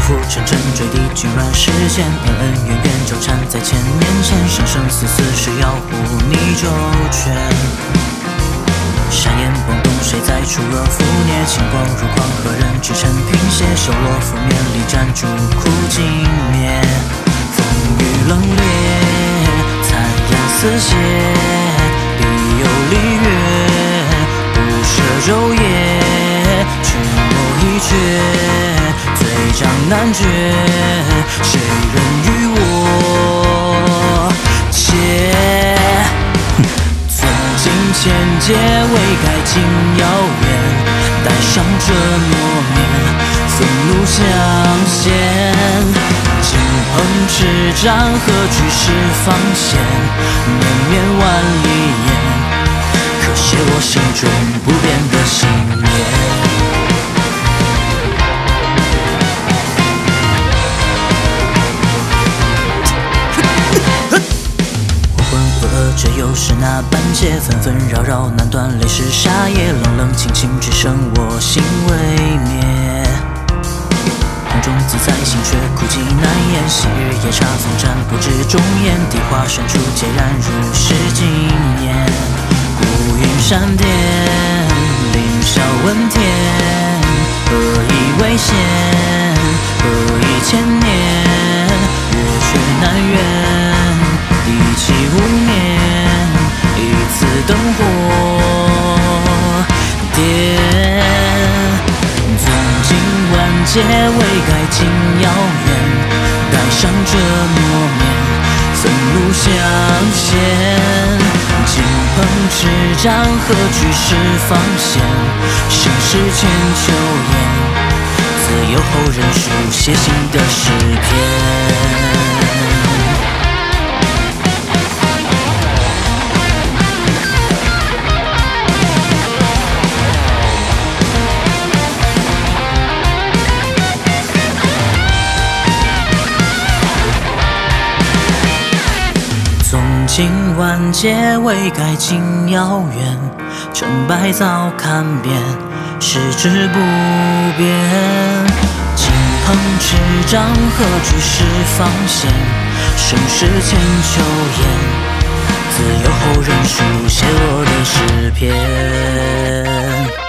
浮浮沉沉，坠地君乱世间，恩恩怨怨纠缠在千年前，生生死死是要护你周全。山岩崩动，谁在除恶覆孽？清光如狂，何人支撑平歇？手落覆面，力战烛苦尽灭。风雨冷冽，残阳似血，必有离月，不舍昼夜，江南绝，谁人与我结？从今千劫未改竟遥远，带上这诺言，愤怒相现。金鹏赤掌，何惧是方险？绵绵万里烟，可写我心中不变的信念。这又是哪般劫？纷纷扰扰，难断泪湿沙叶。冷冷清清，只剩我心未灭。梦中自在，心却苦寂难言。昔日夜叉风战，不知终焉。地花深处，孑然如是经年。孤云山巅，凌霄问天。何以为仙？火点，纵经万劫未改竟遥远。带上这诺言，愤怒相现。金鹏赤掌，何惧是方险？盛世千秋烟，自有后人书写新的诗篇。经万劫未改竟遥远，成败早看遍，矢志不变。金鹏赤掌，何惧是方险？生世千秋烟，自有后人书写我的诗篇。